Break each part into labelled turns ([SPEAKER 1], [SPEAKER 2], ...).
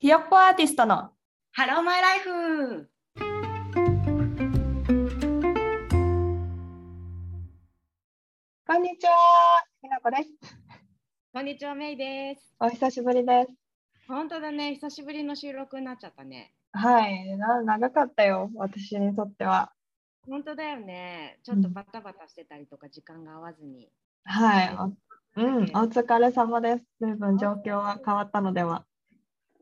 [SPEAKER 1] ひよっこアーティストの
[SPEAKER 2] ハローマイライフ
[SPEAKER 1] こんにちは、ひなこです。
[SPEAKER 2] こんにちは、メイです。
[SPEAKER 1] お久しぶりです。
[SPEAKER 2] 本当だね、久しぶりの収録になっちゃったね。
[SPEAKER 1] はい、な長かったよ、私にとっては。
[SPEAKER 2] 本当だよね。ちょっとバタバタしてたりとか、時間が合わずに。
[SPEAKER 1] はい、おうん、お疲れ様です。随分状況は変わったのでは。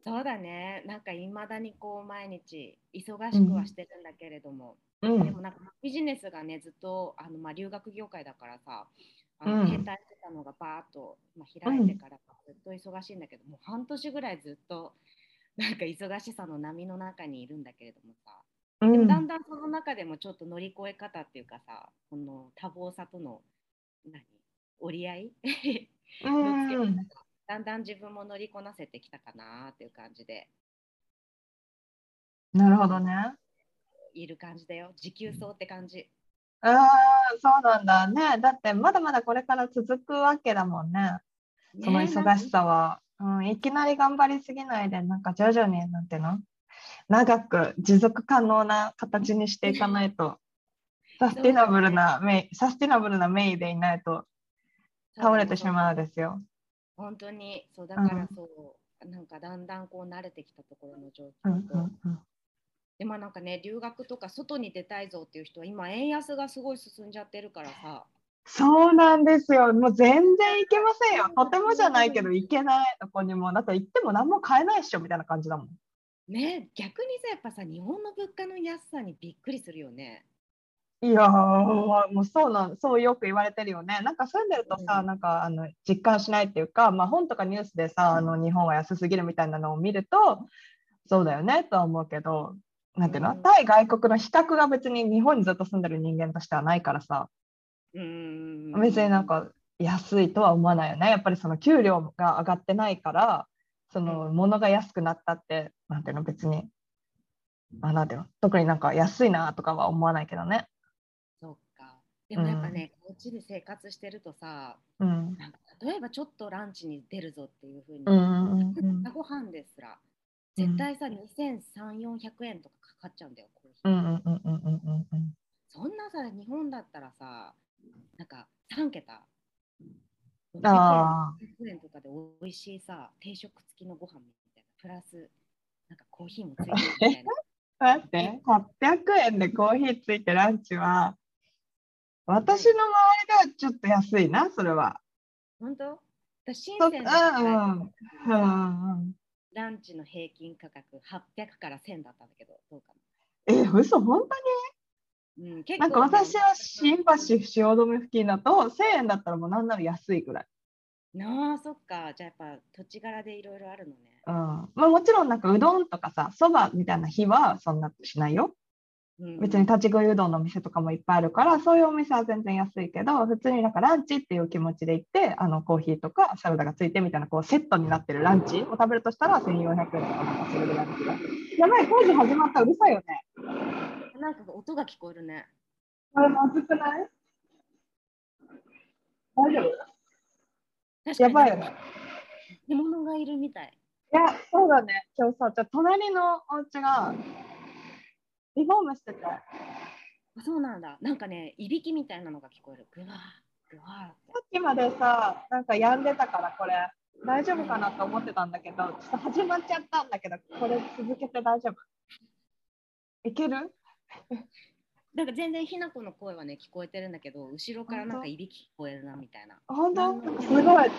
[SPEAKER 2] そうだね。なんかいまだにこう毎日忙しくはしてるんだけれども、
[SPEAKER 1] うん、
[SPEAKER 2] でもなんかビジネスがねずっとあのまあ留学業界だからさ、あ
[SPEAKER 1] うん。
[SPEAKER 2] の停滞してたのがバーッとまあ開いてからずっと忙しいんだけど、もう半年ぐらいずっとなんか忙しさの波の中にいるんだけれどもさ、
[SPEAKER 1] うん。
[SPEAKER 2] でもだんだんその中でもちょっと乗り越え方っていうかさ、この多忙さとの何？折り合い？つけ方
[SPEAKER 1] ん
[SPEAKER 2] がだんだん自分も乗りこなせてきたかなっていう感じで
[SPEAKER 1] なるほどね。
[SPEAKER 2] いる感じだよ。持久走って感じ。
[SPEAKER 1] ああ、そうなんだね。だってまだまだこれから続くわけだもんね。その
[SPEAKER 2] ね
[SPEAKER 1] 忙しさは。うん、いきなり頑張りすぎないで、なんか徐々に、なんていうの？長く持続可能な形にしていかないと、サスティナブルなメイ、サスティナブルなメイでいないと倒れてしまうですよ。
[SPEAKER 2] 本当にそうだからそう、なんかだんだんこう慣れてきたところの状
[SPEAKER 1] うん
[SPEAKER 2] 況と、でもなんかね留学とか外に出たいぞっていう人は今円安がすごい進んじゃってるからさ
[SPEAKER 1] そうなんですよ。もう全然いけませんよ。とてもじゃないけど、いけないとこにも。だって行っても何も買えないっしょみたいな感じだもん。
[SPEAKER 2] ね逆にさやっぱさ日本の物価の安さにびっくりするよね。
[SPEAKER 1] いやーもうそうなんそうよく言われてるよね。なんか住んでるとさ、
[SPEAKER 2] うん。
[SPEAKER 1] なんかあの実感しないっていうか、まあ、本とかニュースでさあの日本は安すぎるみたいなのを見るとそうだよねとは思うけどなんていうの、
[SPEAKER 2] うん。
[SPEAKER 1] 対外国の比較が別に日本にずっと住んでる人間としてはないからさ。
[SPEAKER 2] うーん
[SPEAKER 1] 別になんか安いとは思わないよね。やっぱりその給料が上がってないからその物が安くなったってなんていうの？別に。あなんていうの？特になんか安いなとかは思わないけどね。
[SPEAKER 2] でもやっぱね、こっちで生活してるとさ
[SPEAKER 1] うん。
[SPEAKER 2] なんか例えばちょっとランチに出るぞっていうふうに、
[SPEAKER 1] うん
[SPEAKER 2] ごはんですら
[SPEAKER 1] うん。
[SPEAKER 2] 絶対さ、2300400円とかかかっちゃうんだよコーヒー、
[SPEAKER 1] うんうんうんうんうんうんうん。
[SPEAKER 2] そんなさ日本だったらさなんか3桁。600
[SPEAKER 1] あ
[SPEAKER 2] 円600円とかで美味しいさ定食付きのご飯みたいなプラスなんかコーヒーもついてるみたいな。
[SPEAKER 1] 待って、800円でコーヒーついてランチは、私の周りではちょっと安いな、それは。
[SPEAKER 2] 本当？私深
[SPEAKER 1] そ
[SPEAKER 2] センで
[SPEAKER 1] うんうんうんうん。
[SPEAKER 2] ランチの平均価格800から1000だったんだけどどうか
[SPEAKER 1] え、嘘、本当
[SPEAKER 2] な、うん、結
[SPEAKER 1] になんか私は新橋汐留付近だと1000円だったらもうなんなら安いぐらい。
[SPEAKER 2] なあそっか。じゃあやっぱ土地柄でいろいろあるのね。
[SPEAKER 1] うん。まあ、もちろんなんかうどんとかさ、そばみたいな日はそんなしないよ。
[SPEAKER 2] うん
[SPEAKER 1] 別に立ち食いうどんの店とかもいっぱいあるから、そういうお店は全然安いけど、普通になんかランチっていう気持ちで行って、あのコーヒーとかサラダがついてみたいなこうセットになってるランチを食べるとしたら1400円とかそれぐらいの。やばい、工事始まった、うるさいよね。
[SPEAKER 2] なんか音が聞こえるね
[SPEAKER 1] これまずくない？大丈夫？やばいよね。
[SPEAKER 2] 獣がいるみたい
[SPEAKER 1] いや、そうだね。今日さ、じゃあ隣のお家がリフォームしてて、
[SPEAKER 2] そうなんだ。なんかねいびきみたいなのが聞こえる。ぐわーぐわーっ
[SPEAKER 1] きまでさ、なんか病んでたからこれ大丈夫かなと思ってたんだけど、ちょっと始まっちゃったんだけど、これ続けて大丈夫。いける？
[SPEAKER 2] なんか全然ひな子の声はね聞こえてるんだけど後ろからなんかいびき聞こえるなみたいな。
[SPEAKER 1] 本当？
[SPEAKER 2] うん
[SPEAKER 1] すごい。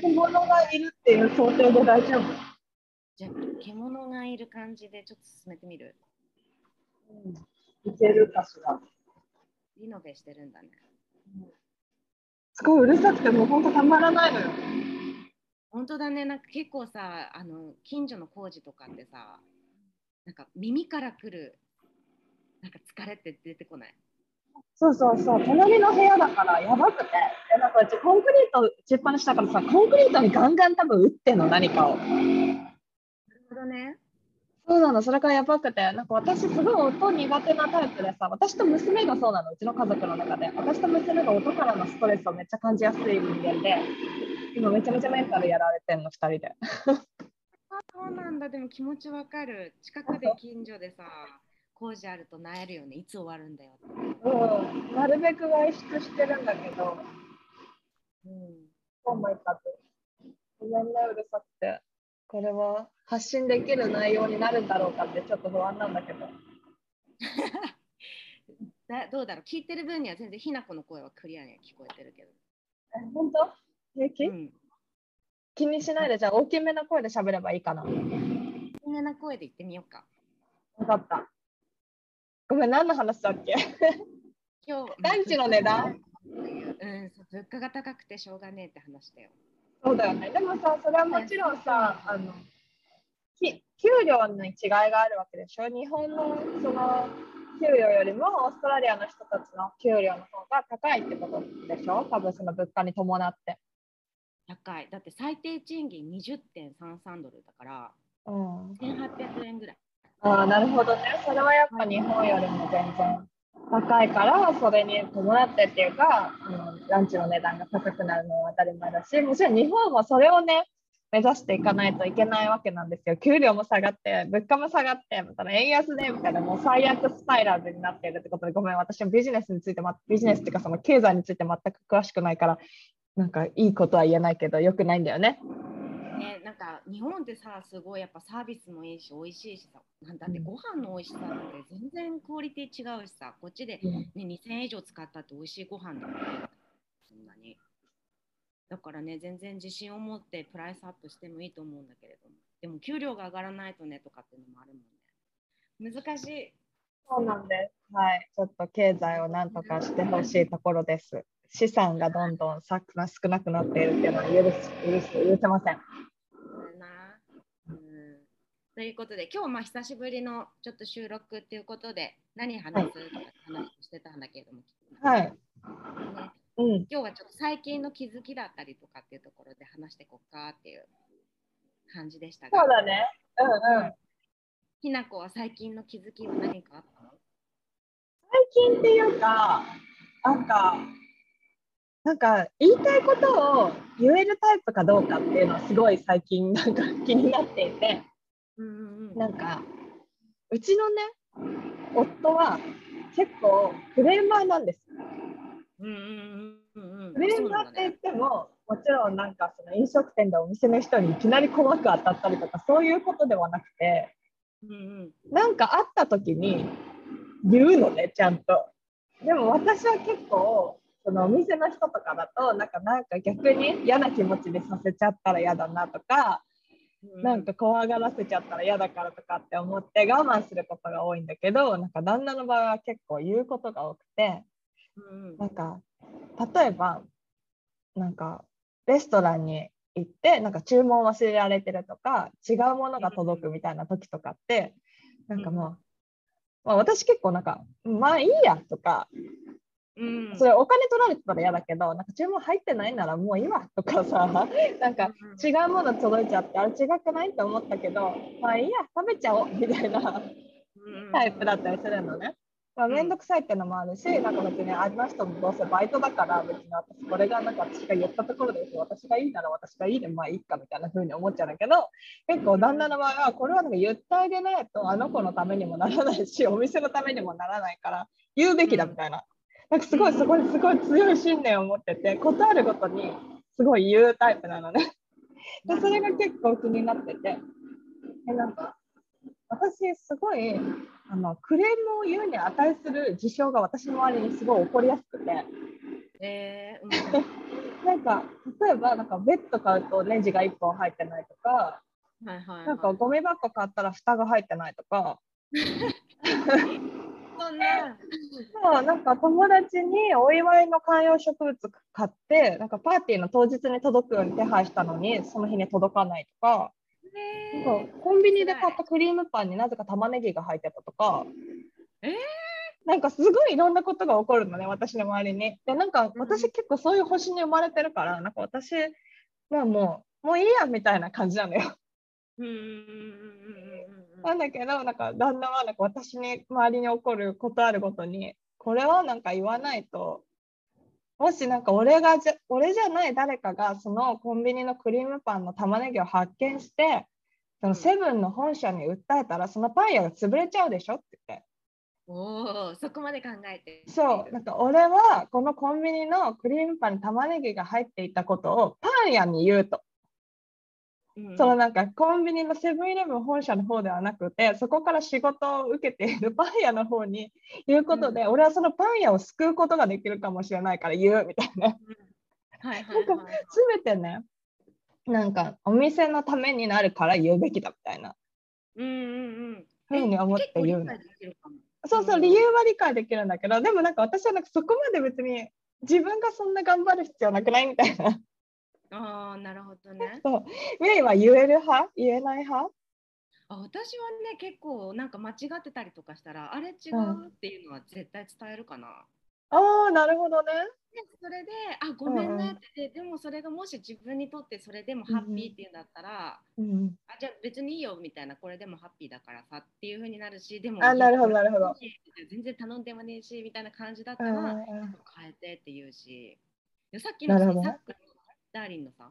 [SPEAKER 1] 獣がいるっていう想定で大丈夫、
[SPEAKER 2] じゃあ獣がいる感じでちょっと進めてみる？
[SPEAKER 1] いけるかしら。
[SPEAKER 2] リノベしてるんだね。
[SPEAKER 1] すごいうるさくてもう本当たまらないのよ。
[SPEAKER 2] 本当だね。なんか結構さあの近所の工事とかってさなんか耳からくるなんか疲れって出てこない？
[SPEAKER 1] そうそうそう、隣の部屋だからやばくて、でなんかうちコンクリート打ちっぱなしだからさ、コンクリートにガンガン多分打ってんの、何かを。
[SPEAKER 2] どね
[SPEAKER 1] そうなの、それからやばくて、なんか私すごい音苦手なタイプでさ、私と娘がそうなの、うちの家族の中で。私と娘が音からのストレスをめっちゃ感じやすい人間で、今めちゃめちゃメンタルやられてんの、2人で。
[SPEAKER 2] でも気持ちわかる。近くで近所でさ、工事あるとなえるよね。いつ終わるんだよって。
[SPEAKER 1] うん、なるべく外出してるんだけど、
[SPEAKER 2] うん。
[SPEAKER 1] そうもいかず。ごめんね、うるさくて。これは発信できる内容になるんだろうかってちょっと不安なんだけど。
[SPEAKER 2] だどうだろう？聞いてる分には全然ひなこの声はクリアに聞こえてるけど。
[SPEAKER 1] え、本当？平気、
[SPEAKER 2] うん。
[SPEAKER 1] 気にしないで、じゃあ大きめな声で喋ればいいかな。
[SPEAKER 2] 有名な声で言ってみようか。
[SPEAKER 1] 分かった。ごめん、何の話だっけ？
[SPEAKER 2] 今日、
[SPEAKER 1] ランチの値段？
[SPEAKER 2] うん、物価が高くてしょうがねえって話だよ。
[SPEAKER 1] そうだよね。でもさ、それはもちろんさ、あの、き給料に違いがあるわけでしょ？日本のその給料よりもオーストラリアの人たちの給料の方が高いってことでしょ？多分その物価に伴って。
[SPEAKER 2] 高い。だって最低賃金20.33ドルだから、
[SPEAKER 1] うん。
[SPEAKER 2] 1800円ぐらい。
[SPEAKER 1] ああ、なるほどね。それはやっぱ日本よりも全然高いから、それに伴ってっていうか、あのランチの値段が高くなるのは当たり前だし、もちろん日本はそれをね、目指していかないといけないわけなんですよ。給料も下がって、物価も下がって、また円安でみたいな、もう最悪スパイラルになっているってことで、ごめん、私もビジネスについて、ビジネスっていうか、その経済について全く詳しくないから、なんかいいことは言えないけど、よくないんだよね。
[SPEAKER 2] ね、なんか日本ってさ、すごいやっぱサービスもいいし、美味しいしさ、なんだってご飯の美味しさなんて全然クオリティ違うしさ、こっちで、ね、2000円以上使ったって美味しいご飯だもんね。そんなに。だからね、全然自信を持ってプライスアップしてもいいと思うんだけれども、でも給料が上がらないとねとかっていうのもあるもんね。難しい。
[SPEAKER 1] そうなんです。はい。ちょっと経済をなんとかしてほしいところです。資産がどんどんさ少なくなっているっていうのは許す、許す、許せません。
[SPEAKER 2] ということで、今日まあ久しぶりのちょっと収録っていうことで、何話すとか話をしてたんだけれども、
[SPEAKER 1] はい。
[SPEAKER 2] ね、
[SPEAKER 1] うん。
[SPEAKER 2] 今日はちょっと最近の気づきだったりとかっていうところで話していこうかっていう感じでしたが、
[SPEAKER 1] そうだね。うんうん。
[SPEAKER 2] ひなこは最近の気づきは何かあった？の
[SPEAKER 1] 最近っていうか、なんか、なんか言いたいことを言えるタイプかどうかっていうのはすごい最近なんか気になっていて。なんか、うちのね、夫は結構フレーマーなんです。
[SPEAKER 2] うんうんうんうんうん。
[SPEAKER 1] フレーマーって言っても、もちろんなんかその飲食店でお店の人にいきなり細く当たったりとかそういうことではなくて、
[SPEAKER 2] うんうん。
[SPEAKER 1] なんかあった時に言うのね、ちゃんと。でも私は結構、そのお店の人とかだと、なんかなんか逆に嫌な気持ちでさせちゃったら嫌だなとか、
[SPEAKER 2] う
[SPEAKER 1] なんか怖がらせちゃったら嫌だからとかって思って我慢することが多いんだけど、なんか旦那の場合は結構言うことが多くて、
[SPEAKER 2] うん。うん
[SPEAKER 1] なんか例えばなんかレストランに行ってなんか注文忘れられてるとか違うものが届くみたいな時とかってなんかもう、まあ、私結構なんかまあいいやとか
[SPEAKER 2] うん。
[SPEAKER 1] それお金取られてたら嫌だけどなんか注文入ってないならもういいわとかさなんか違うもの届いちゃってあれ違くないって思ったけどまあいいや食べちゃおうみたいなタイプだったりするのね。まあ、めんどくさいってのもあるし、なんか別にあの人もどうせバイトだから別に私これがなんか私が言ったところで私がいいなら私がいいでまあいいかみたいな風に思っちゃうんだけど結構旦那の場合はこれはなんか言ってあげないとあの子のためにもならないしお店のためにもならないから言うべきだみたいな。なんかすごいそこにすごい強い信念を持っててことあるごとにすごい言うタイプなのね。でそれが結構気になってて。えなんか私すごいあのクレームを言うに値する事象が私の周りにすごい起こりやすくて。
[SPEAKER 2] えーうん。
[SPEAKER 1] なんか例えばなんかベッド買うとネジが1本入ってないとか
[SPEAKER 2] はいはいはい。
[SPEAKER 1] なんかゴミ箱買ったら蓋が入ってないとか
[SPEAKER 2] そんな
[SPEAKER 1] そうなんか友達にお祝いの観葉植物買ってなんかパーティーの当日に届くように手配したのにその日に届かないとか
[SPEAKER 2] え
[SPEAKER 1] なんかコンビニで買ったクリームパンになぜか玉ねぎが入ってたとか
[SPEAKER 2] えー？
[SPEAKER 1] なんかすごいいろんなことが起こるのね私の周りに。でなんか私結構そういう星に生まれてるからなんか私まあもうもういいやみたいな感じなのよ。なんだけどなんか旦那はなんか私に周りに起こることあるごとにこれをなんか言わないともしなんか俺がじゃ俺じゃない誰かがそのコンビニのクリームパンの玉ねぎを発見してそのセブンの本社に訴えたらそのパン屋が潰れちゃうでしょって言って。
[SPEAKER 2] おお、そこまで考えて。
[SPEAKER 1] そう、なんか俺はこのコンビニのクリームパンに玉ねぎが入っていたことをパン屋に言うと。
[SPEAKER 2] うん
[SPEAKER 1] そのなんかコンビニのセブンイレブン本社の方ではなくて、そこから仕事を受けているパン屋の方に言うことで、俺はそのパン屋を救うことができるかもしれないから言うみたいな。
[SPEAKER 2] はいはいはい。
[SPEAKER 1] すべてね、なんかお店のためになるから言うべきだみたいな。
[SPEAKER 2] うんうんうん。
[SPEAKER 1] ふうに思って言うのそうそうう、
[SPEAKER 2] ん
[SPEAKER 1] 理由は理解できるんだけど、でもなんか私はなんかそこまで別に自分がそんな頑張る必要なくないみたいな。
[SPEAKER 2] ああ、なるほどね。
[SPEAKER 1] そう。メイは言える派？言えない派？
[SPEAKER 2] あ私はね、結構なんか間違ってたりとかしたら、あれ違
[SPEAKER 1] うん
[SPEAKER 2] うっていうのは絶対伝えるかな。
[SPEAKER 1] ああ、なるほどね。
[SPEAKER 2] でそれで、あ、ごめん
[SPEAKER 1] うんうん
[SPEAKER 2] ねって、でもそれがもし自分にとってそれでもハッピーっていうんだったら、
[SPEAKER 1] うん、
[SPEAKER 2] あじゃあ別にいいよみたいな、これでもハッピーだからさっていう風になるし、でも、
[SPEAKER 1] あなるほどなるほど。
[SPEAKER 2] 全然頼んでもねえしみたいな感じだった
[SPEAKER 1] うん
[SPEAKER 2] ら、
[SPEAKER 1] うん
[SPEAKER 2] 変えてって言うし、でさっきのさっきのダーリンのさ、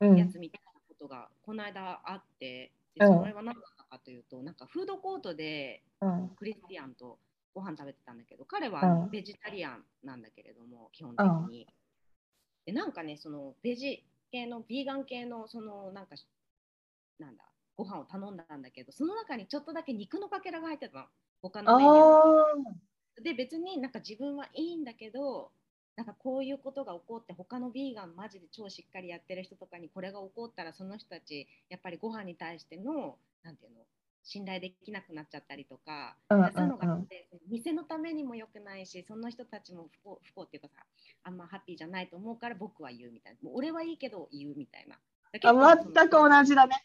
[SPEAKER 1] うん。
[SPEAKER 2] やつみたいなことがこの間あって、それは何だったかというと、なんかフードコートで
[SPEAKER 1] うん。
[SPEAKER 2] クリスティアンとご飯食べてたんだけど、彼は
[SPEAKER 1] うん。
[SPEAKER 2] ベジタリアンなんだけれども、基本的に。でなんかね、そのベジ系の、ビーガン系の、そのなんか、なんだ、ご飯を頼んだんだけど、その中にちょっとだけ肉のかけらが入ってたの。他
[SPEAKER 1] あ
[SPEAKER 2] のメニュー
[SPEAKER 1] あ
[SPEAKER 2] で別になんか自分はいいんだけどなんかこういうことが起こって他のビーガンマジで超しっかりやってる人とかにこれが起こったらその人たちやっぱりご飯に対してのなんていうの信頼できなくなっちゃったりとか、そういうのがあって店のためにも良くないしその人たちも不幸不幸っていうかさあんまハッピーじゃないと思うから僕は言うみたいなもう俺はいいけど言うみたいな。
[SPEAKER 1] 全く同じだね。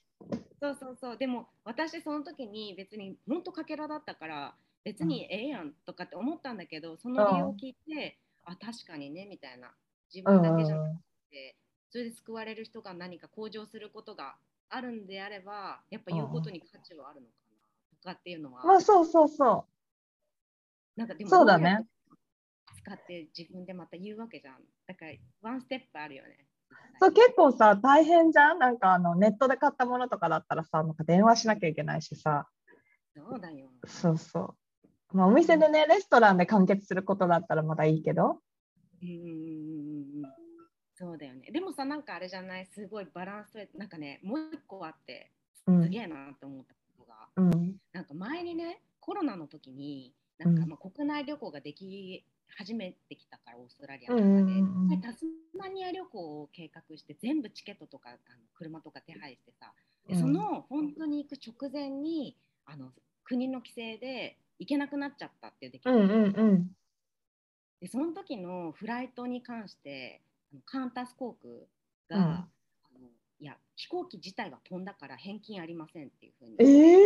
[SPEAKER 2] そうそうそうでも私その時に別に本当かけらだったから別にええやんとかって思ったんだけどその理由を聞いて、あ確かにねみたいな。自分だけじゃなくてそれで救われる人が何か向上することがあるんであればやっぱ言うことに価値はあるのかなとかっていうのは、
[SPEAKER 1] まあそうそうそ
[SPEAKER 2] なんかでも
[SPEAKER 1] そうだね。
[SPEAKER 2] 使って自分でまた言うわけじゃん。だからワンステップあるよね。
[SPEAKER 1] う。そう結構さ大変じゃん？なんかあのネットで買ったものとかだったらさなんか電話しなきゃいけないしさ。
[SPEAKER 2] そうだよ。
[SPEAKER 1] そうそう。まあお店でねレストランで完結することだったらまだいいけど。
[SPEAKER 2] うんそうだよね。でもさなんかあれじゃない？すごいバランス取れてなんかねもう一個あって
[SPEAKER 1] うん。
[SPEAKER 2] すげえなって思ったことが、
[SPEAKER 1] うん。
[SPEAKER 2] なんか前にねコロナの時になんか
[SPEAKER 1] うん。
[SPEAKER 2] まあ国内旅行ができ始めてきたからオーストラリアとかで、
[SPEAKER 1] うんうん。
[SPEAKER 2] タスマニア旅行を計画して全部チケットとかあの車とか手配してさで
[SPEAKER 1] うん。
[SPEAKER 2] その本当に行く直前にあの国の規制で行けなくなっちゃったっていう出来事
[SPEAKER 1] うんうんうん。
[SPEAKER 2] でその時のフライトに関してカンタス航空が、
[SPEAKER 1] うん。
[SPEAKER 2] あのいや飛行機自体は飛んだから返金ありませんっていうふうに。
[SPEAKER 1] ええ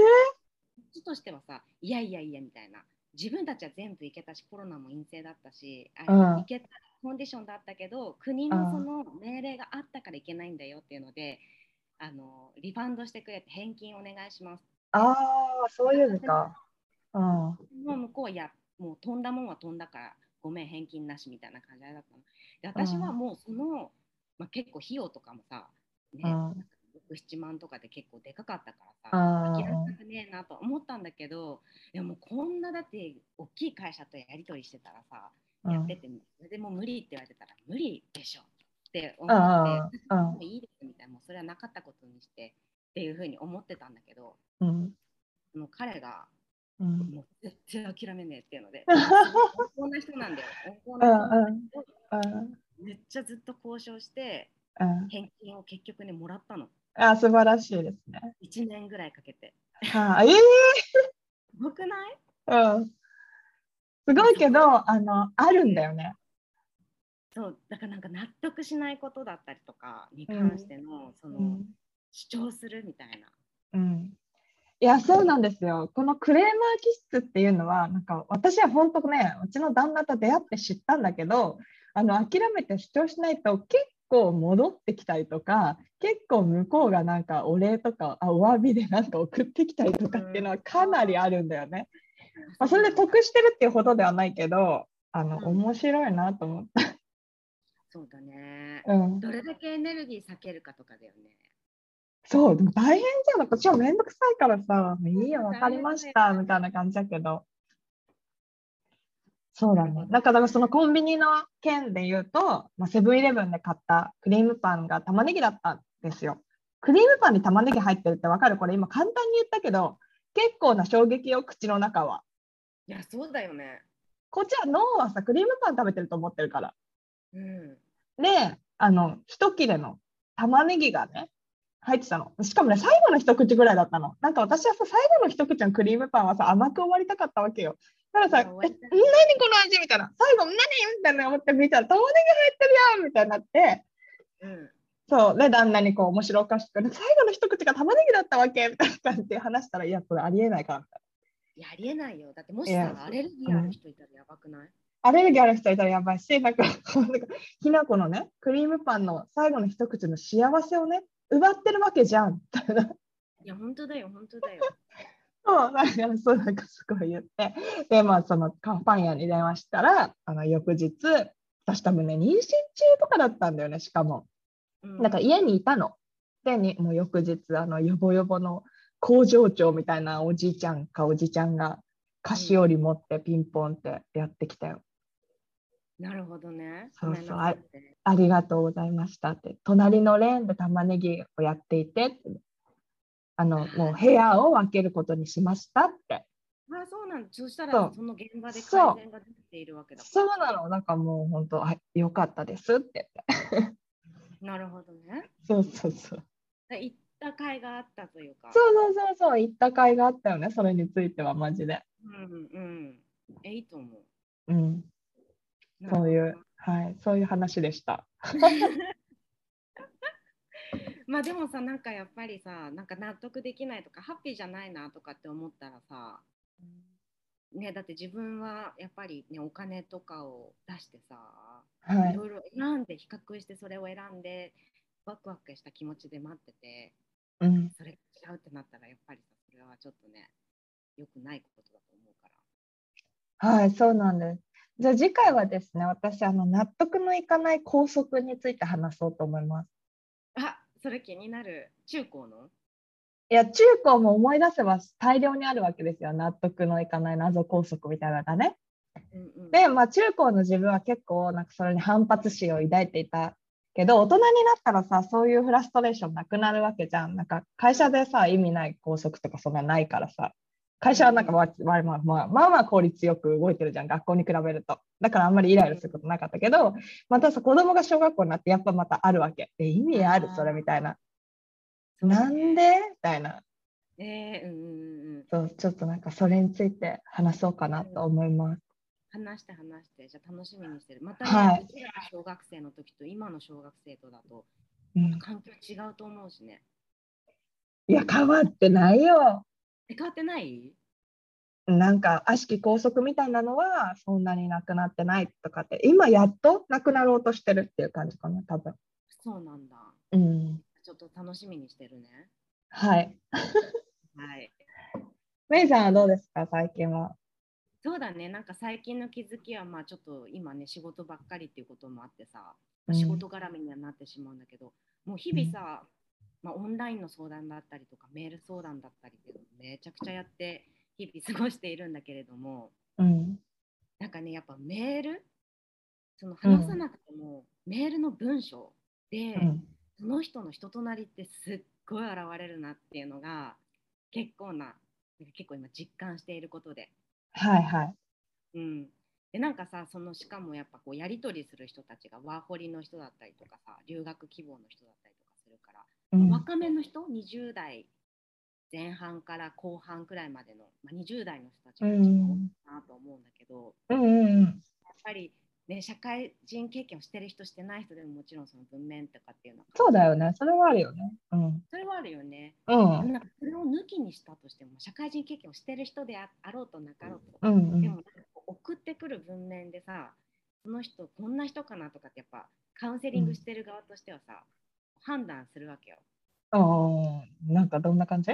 [SPEAKER 2] こっちとしてはさいやいやいやみたいな。自分たちは全部行けたしコロナも陰性だったしあ
[SPEAKER 1] うん。
[SPEAKER 2] 行けたコンディションだったけど国のその命令があったからいけないんだよっていうのであのリファンドしてくれて返金お願いします。
[SPEAKER 1] ああそういうのか。うん。
[SPEAKER 2] もう向こうはいやもう飛んだもんは飛んだからごめん返金なしみたいな感じだったので私はもうその、まあ、結構費用とかもさ、ね
[SPEAKER 1] うん
[SPEAKER 2] 67万とかで結構でかかったから
[SPEAKER 1] うん
[SPEAKER 2] さ諦めたくねえなと思ったんだけどでもこんなだって大きい会社とやり取りしてたらさ、
[SPEAKER 1] うん
[SPEAKER 2] やっててそれでもう無理って言われてたら無理でしょって思
[SPEAKER 1] うん
[SPEAKER 2] って、
[SPEAKER 1] うん
[SPEAKER 2] もういいですみたいなもうそれはなかったことにしてっていうふうに思ってたんだけど
[SPEAKER 1] うん
[SPEAKER 2] その彼が
[SPEAKER 1] うん。
[SPEAKER 2] 絶対諦めねえっていうので。
[SPEAKER 1] うん
[SPEAKER 2] な人なんだよ。めっちゃずっと交渉して
[SPEAKER 1] うん。
[SPEAKER 2] 返金を結局ねもらったの。
[SPEAKER 1] あ素晴らしいですね。
[SPEAKER 2] 1年ぐらいかけて。
[SPEAKER 1] はあ、ええ
[SPEAKER 2] すごくない？
[SPEAKER 1] うん。すごいけど、あの、あるんだよね。
[SPEAKER 2] そう。だからなんか納得しないことだったりとかに関しての,、その
[SPEAKER 1] うん。
[SPEAKER 2] 主張するみたいな。
[SPEAKER 1] うん。いや、そうなんですよ。このクレーマー気質っていうのは、なんか私は本当ね、うちの旦那と出会って知ったんだけど、あの諦めて主張しないと結構戻ってきたりとか、結構向こうがなんかお礼とか、あお詫びでなんか送ってきたりとかっていうのはかなりあるんだよね。まあ、それで得してるっていうほどではないけど、あの、
[SPEAKER 2] うん
[SPEAKER 1] 面白いなと思った。
[SPEAKER 2] そうだね
[SPEAKER 1] うん。
[SPEAKER 2] どれだけエネルギー避けるかとかだよね
[SPEAKER 1] そう、でも大変じゃん。こっちはめんどくさいからさ、いいよ、わかりました、みたいな感じだけど。そうだね。だから、そのコンビニの件で言うと、まあ、セブンイレブンで買ったクリームパンが玉ねぎだったんですよ。クリームパンに玉ねぎ入ってるってわかる？これ今簡単に言ったけど、結構な衝撃よ、口の中は。
[SPEAKER 2] いや、そうだよね。
[SPEAKER 1] こっちは脳はさ、クリームパン食べてると思ってるから。
[SPEAKER 2] うん。
[SPEAKER 1] で、あの、一切れの玉ねぎがね、入ってたの。しかもね、最後の一口ぐらいだったの。なんか私はさ、最後の一口のクリームパンはさ、甘く終わりたかったわけよ。だからさ、え、何この味みたいな。最後、何みたいな思って見たら、玉ねぎ入ってるやんみたいになって、
[SPEAKER 2] うん。
[SPEAKER 1] そう。で、旦那にこう、面白おかしく、最後の一口が玉ねぎだったわけみたいな感じで話したら、いや、これありえないから。
[SPEAKER 2] いや、ありえないよ。だってもしさ、アレルギーある人いたらやばくない、
[SPEAKER 1] アレルギーある人いたらやばいし、なんか、なんかきなこのね、クリームパンの最後の一口の幸せをね、奪ってるわけじゃん。みたいない
[SPEAKER 2] や、本当だよ、本当だよ。
[SPEAKER 1] そう、なんかそうなんかすごい言って、で、まあ、そのカンパン屋に電話したら、あの翌日、私多分ね、妊娠中とかだったんだよね、しかも。
[SPEAKER 2] うん
[SPEAKER 1] なんか家にいたの。で、にもう翌日、あの、よぼよぼの工場長みたいなおじいちゃんかおじちゃんが、菓子折り持ってピンポンってやってきたよ。
[SPEAKER 2] なるほどね。
[SPEAKER 1] そうそう
[SPEAKER 2] ごめんなさいって
[SPEAKER 1] ありがとうございましたって。隣のレーンで玉ねぎをやっていてあの、もう部屋を分けることにしましたって。
[SPEAKER 2] あ、そうなんだ。そしたら、その現場で
[SPEAKER 1] そう
[SPEAKER 2] 改善が出ているわけだ。
[SPEAKER 1] そうなの。なんかもう本当、あ、よかったですって言って。
[SPEAKER 2] なるほどね。
[SPEAKER 1] そうそうそう。
[SPEAKER 2] で行った甲斐があったというか。
[SPEAKER 1] そうそうそうそう、行った甲斐があったよね、それについてはマジで。
[SPEAKER 2] うんうん。え、いいと思う。
[SPEAKER 1] うん、そういう、はい、そういう話でした。
[SPEAKER 2] まあでもさ、なんかやっぱりさ、なんか納得できないとか、ハッピーじゃないなとかって思ったらさ、ね、だって自分はやっぱりね、お金とかを出してさ、
[SPEAKER 1] はいい、
[SPEAKER 2] ろいろ選んで、比較してそれを選んで、ワクワクした気持ちで待ってて、
[SPEAKER 1] うん、
[SPEAKER 2] それが違うってなったら、やっぱりさ、それはちょっとね、良くないことだと思うから。
[SPEAKER 1] はい、そうなんです。じゃあ次回はですね、私、あの納得のいかない校則について話そうと思います。
[SPEAKER 2] あ、それ気になる。中高の？
[SPEAKER 1] いや、中高も思い出せば大量にあるわけですよ。納得のいかない謎校則みたいなのがね。
[SPEAKER 2] うんうん。
[SPEAKER 1] で、まあ、中高の自分は結構、なんかそれに反発心を抱いていたけど、大人になったらさ、そういうフラストレーションなくなるわけじゃん。なんか会社でさ、意味ない校則とかそんなないからさ。会社はなんかまあまあまあまあまあまあ効率よく動いてるじゃん、学校に比べると。だからあんまりイライラすることなかったけど、またさ、子供が小学校になってやっぱまたあるわけ。え、意味ある？それみたいな。なんで？みたいな。
[SPEAKER 2] えー、うんうんうん。
[SPEAKER 1] そう、ちょっとなんかそれについて話そうかなと思います。
[SPEAKER 2] 話して話して、じゃあ楽しみにしてる。またね、
[SPEAKER 1] はい
[SPEAKER 2] 小学生の時と今の小学生とだと
[SPEAKER 1] うん、
[SPEAKER 2] 環境違うと思うしね。
[SPEAKER 1] いや、変わってないよ。
[SPEAKER 2] え、変わってない？
[SPEAKER 1] なんか悪しき校則みたいなのはそんなになくなってないとかって今やっとなくなろうとしてるっていう感じかな多分。
[SPEAKER 2] そうなんだ。
[SPEAKER 1] うん。
[SPEAKER 2] ちょっと楽しみにしてるね。
[SPEAKER 1] はい。
[SPEAKER 2] はい。
[SPEAKER 1] メイさんはどうですか最近は？
[SPEAKER 2] そうだね、なんか最近の気づきは、まあちょっと今ね、仕事ばっかりっていうこともあってさ、
[SPEAKER 1] うん。
[SPEAKER 2] 仕事絡みにはなってしまうんだけど、もう日々さ、まあ、オンラインの相談だったりとか、メール相談だったりっていうのをめちゃくちゃやって、日々過ごしているんだけれども、
[SPEAKER 1] うん。
[SPEAKER 2] なんかね、やっぱメール、その話さなくても、メールの文章で、
[SPEAKER 1] うん。
[SPEAKER 2] その人の人となりってすっごい現れるなっていうのが、結構な、結構今実感していることで。
[SPEAKER 1] はいはい。
[SPEAKER 2] うん、でなんかさそのしかもやっぱこうやり取りする人たちがワーホリの人だったりとかさ留学希望の人だったりとかするから、
[SPEAKER 1] うん。
[SPEAKER 2] 若めの人？20代前半から後半くらいまでの、まあ、20代の人たちが多いなと思うんだけど、
[SPEAKER 1] うんうんうん。
[SPEAKER 2] やっぱり、ね、社会人経験をしてる人してない人でももちろんその文面とかっていうのは
[SPEAKER 1] そうだよね。それはあるよね。うん。
[SPEAKER 2] それはあるよね。
[SPEAKER 1] うん。
[SPEAKER 2] なんかそれを抜きにしたとしても社会人経験をしてる人でああろうとなかろうと、
[SPEAKER 1] うんうん。
[SPEAKER 2] でもなんかこう送ってくる文面でさその人こんな人かなとかってやっぱカウンセリングしてる側としてはさ、判断するわけよ。
[SPEAKER 1] うんなんかどんな感じ？